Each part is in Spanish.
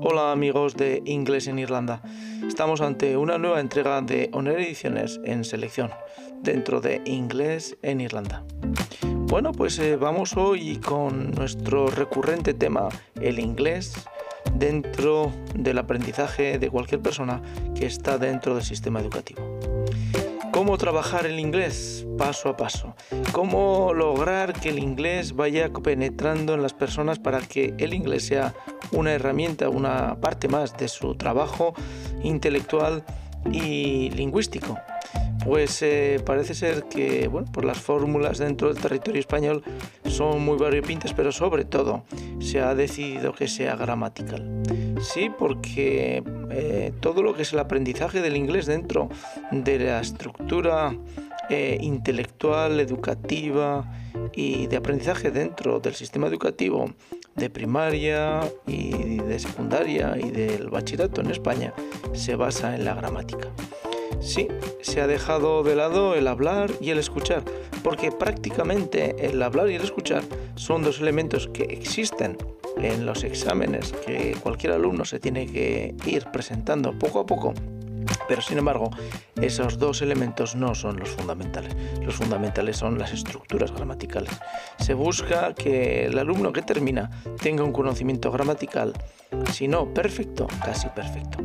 Hola amigos de Inglés en Irlanda. Estamos ante una nueva entrega de Honor Ediciones en selección dentro de Inglés en Irlanda. Bueno, pues eh, vamos hoy con nuestro recurrente tema, el inglés dentro del aprendizaje de cualquier persona que está dentro del sistema educativo. ¿Cómo trabajar el inglés paso a paso? ¿Cómo lograr que el inglés vaya penetrando en las personas para que el inglés sea una herramienta, una parte más de su trabajo intelectual y lingüístico? Pues eh, parece ser que bueno, por las fórmulas dentro del territorio español son muy variopintas, pero sobre todo se ha decidido que sea gramatical. Sí, porque eh, todo lo que es el aprendizaje del inglés dentro de la estructura eh, intelectual, educativa y de aprendizaje dentro del sistema educativo de primaria y de secundaria y del bachillerato en España se basa en la gramática. Sí, se ha dejado de lado el hablar y el escuchar, porque prácticamente el hablar y el escuchar son dos elementos que existen en los exámenes que cualquier alumno se tiene que ir presentando poco a poco. Pero sin embargo, esos dos elementos no son los fundamentales. Los fundamentales son las estructuras gramaticales. Se busca que el alumno que termina tenga un conocimiento gramatical, si no perfecto, casi perfecto.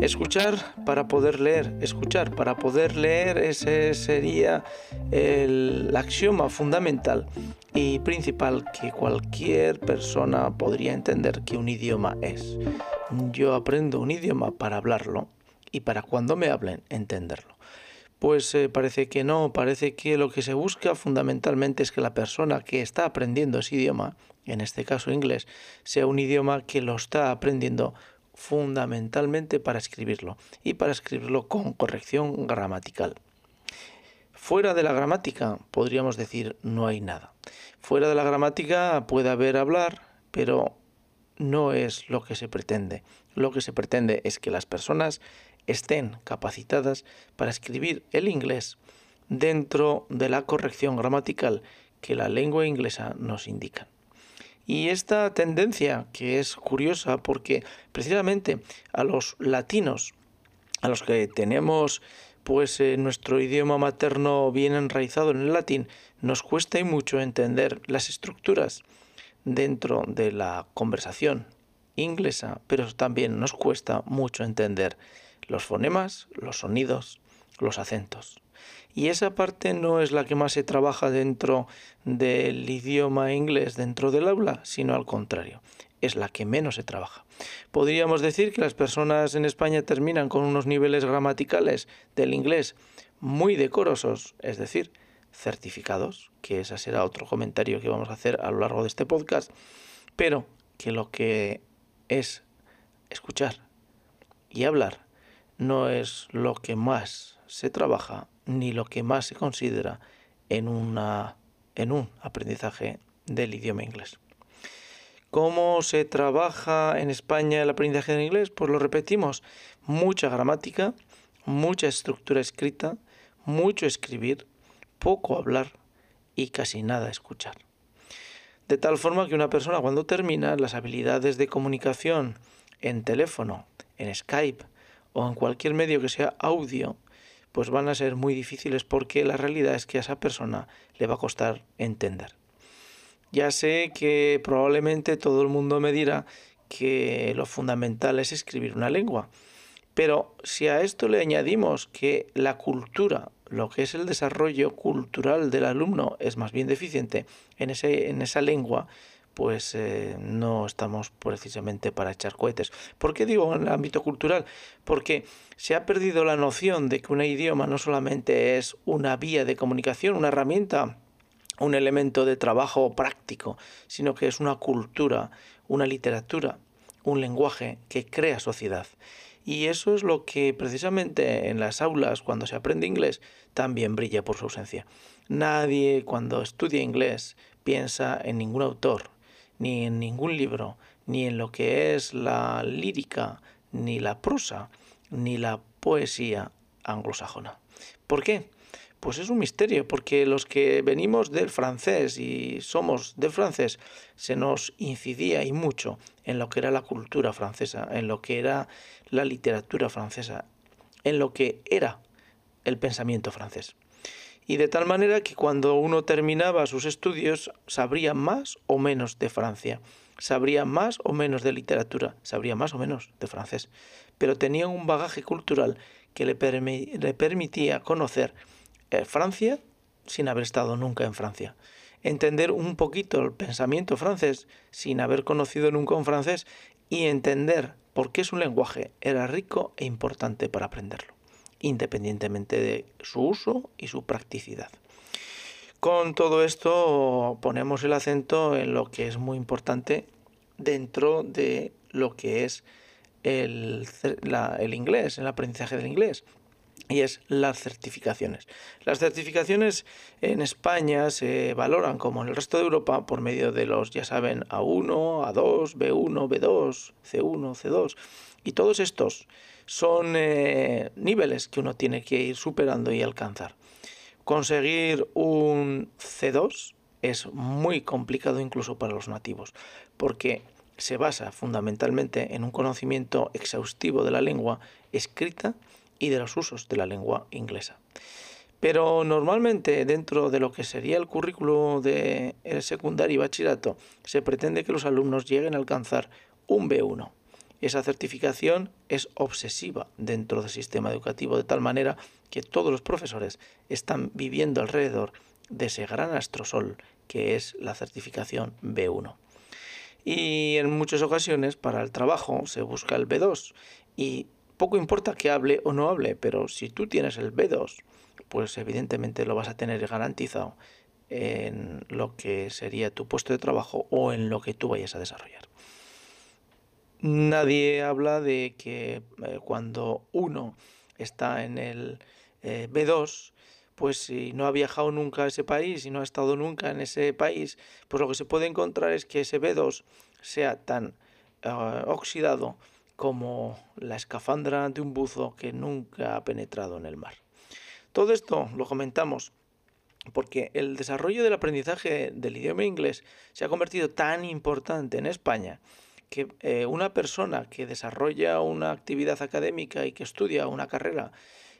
Escuchar para poder leer, escuchar para poder leer, ese sería el axioma fundamental y principal que cualquier persona podría entender que un idioma es. Yo aprendo un idioma para hablarlo y para cuando me hablen entenderlo. Pues eh, parece que no, parece que lo que se busca fundamentalmente es que la persona que está aprendiendo ese idioma, en este caso inglés, sea un idioma que lo está aprendiendo fundamentalmente para escribirlo y para escribirlo con corrección gramatical. Fuera de la gramática podríamos decir no hay nada. Fuera de la gramática puede haber hablar, pero no es lo que se pretende. Lo que se pretende es que las personas estén capacitadas para escribir el inglés dentro de la corrección gramatical que la lengua inglesa nos indica. Y esta tendencia, que es curiosa porque precisamente a los latinos, a los que tenemos pues eh, nuestro idioma materno bien enraizado en el latín, nos cuesta mucho entender las estructuras dentro de la conversación inglesa, pero también nos cuesta mucho entender los fonemas, los sonidos, los acentos. Y esa parte no es la que más se trabaja dentro del idioma inglés, dentro del aula, sino al contrario, es la que menos se trabaja. Podríamos decir que las personas en España terminan con unos niveles gramaticales del inglés muy decorosos, es decir, certificados, que ese será otro comentario que vamos a hacer a lo largo de este podcast, pero que lo que es escuchar y hablar no es lo que más se trabaja ni lo que más se considera en, una, en un aprendizaje del idioma inglés. ¿Cómo se trabaja en España el aprendizaje del inglés? Pues lo repetimos, mucha gramática, mucha estructura escrita, mucho escribir, poco hablar y casi nada escuchar. De tal forma que una persona cuando termina las habilidades de comunicación en teléfono, en Skype o en cualquier medio que sea audio, pues van a ser muy difíciles porque la realidad es que a esa persona le va a costar entender. Ya sé que probablemente todo el mundo me dirá que lo fundamental es escribir una lengua, pero si a esto le añadimos que la cultura, lo que es el desarrollo cultural del alumno es más bien deficiente en, ese, en esa lengua, pues eh, no estamos precisamente para echar cohetes. ¿Por qué digo en el ámbito cultural? Porque se ha perdido la noción de que un idioma no solamente es una vía de comunicación, una herramienta, un elemento de trabajo práctico, sino que es una cultura, una literatura, un lenguaje que crea sociedad. Y eso es lo que precisamente en las aulas, cuando se aprende inglés, también brilla por su ausencia. Nadie cuando estudia inglés piensa en ningún autor, ni en ningún libro, ni en lo que es la lírica, ni la prosa, ni la poesía anglosajona. ¿Por qué? pues es un misterio, porque los que venimos del francés y somos del francés, se nos incidía y mucho en lo que era la cultura francesa, en lo que era la literatura francesa, en lo que era el pensamiento francés. Y de tal manera que cuando uno terminaba sus estudios sabría más o menos de Francia, sabría más o menos de literatura, sabría más o menos de francés, pero tenía un bagaje cultural que le, le permitía conocer eh, Francia sin haber estado nunca en Francia. Entender un poquito el pensamiento francés sin haber conocido nunca un francés y entender por qué su lenguaje era rico e importante para aprenderlo, independientemente de su uso y su practicidad. Con todo esto ponemos el acento en lo que es muy importante dentro de lo que es el, el inglés, el aprendizaje del inglés y es las certificaciones. Las certificaciones en España se valoran como en el resto de Europa por medio de los, ya saben, A1, A2, B1, B2, C1, C2 y todos estos son eh, niveles que uno tiene que ir superando y alcanzar. Conseguir un C2 es muy complicado incluso para los nativos porque se basa fundamentalmente en un conocimiento exhaustivo de la lengua escrita y de los usos de la lengua inglesa. Pero normalmente dentro de lo que sería el currículo de secundario y bachillerato se pretende que los alumnos lleguen a alcanzar un B1. Esa certificación es obsesiva dentro del sistema educativo de tal manera que todos los profesores están viviendo alrededor de ese gran astrosol que es la certificación B1. Y en muchas ocasiones para el trabajo se busca el B2 y poco importa que hable o no hable, pero si tú tienes el B2, pues evidentemente lo vas a tener garantizado en lo que sería tu puesto de trabajo o en lo que tú vayas a desarrollar. Nadie habla de que eh, cuando uno está en el eh, B2, pues si no ha viajado nunca a ese país y no ha estado nunca en ese país, pues lo que se puede encontrar es que ese B2 sea tan eh, oxidado como la escafandra de un buzo que nunca ha penetrado en el mar. Todo esto lo comentamos porque el desarrollo del aprendizaje del idioma inglés se ha convertido tan importante en España que eh, una persona que desarrolla una actividad académica y que estudia una carrera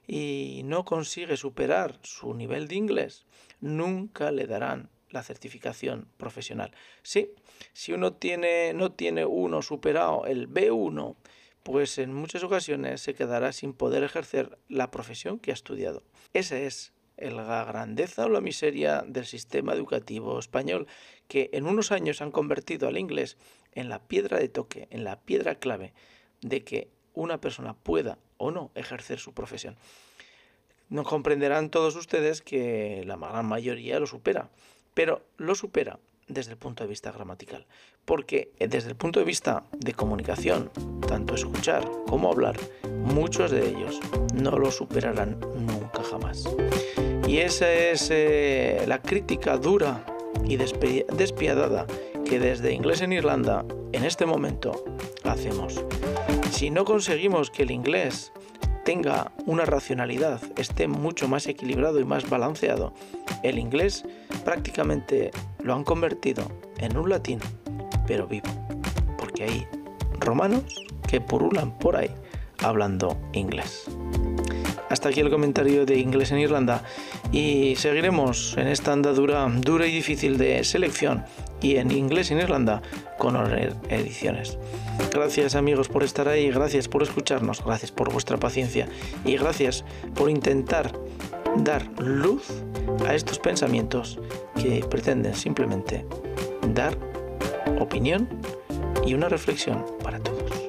y no consigue superar su nivel de inglés, nunca le darán la certificación profesional. Sí, si uno tiene, no tiene uno superado el B1, pues en muchas ocasiones se quedará sin poder ejercer la profesión que ha estudiado. Esa es la grandeza o la miseria del sistema educativo español, que en unos años han convertido al inglés en la piedra de toque, en la piedra clave de que una persona pueda o no ejercer su profesión. No comprenderán todos ustedes que la gran mayoría lo supera, pero lo supera desde el punto de vista gramatical, porque eh, desde el punto de vista de comunicación, tanto escuchar como hablar, muchos de ellos no lo superarán nunca jamás. Y esa es eh, la crítica dura y despiadada que desde Inglés en Irlanda en este momento hacemos. Si no conseguimos que el inglés tenga una racionalidad, esté mucho más equilibrado y más balanceado, el inglés prácticamente lo han convertido en un latín, pero vivo, porque hay romanos que purulan por ahí hablando inglés. Hasta aquí el comentario de inglés en Irlanda y seguiremos en esta andadura dura y difícil de selección y en inglés en Irlanda con ediciones. Gracias amigos por estar ahí, gracias por escucharnos, gracias por vuestra paciencia y gracias por intentar dar luz a estos pensamientos que pretenden simplemente dar opinión y una reflexión para todos.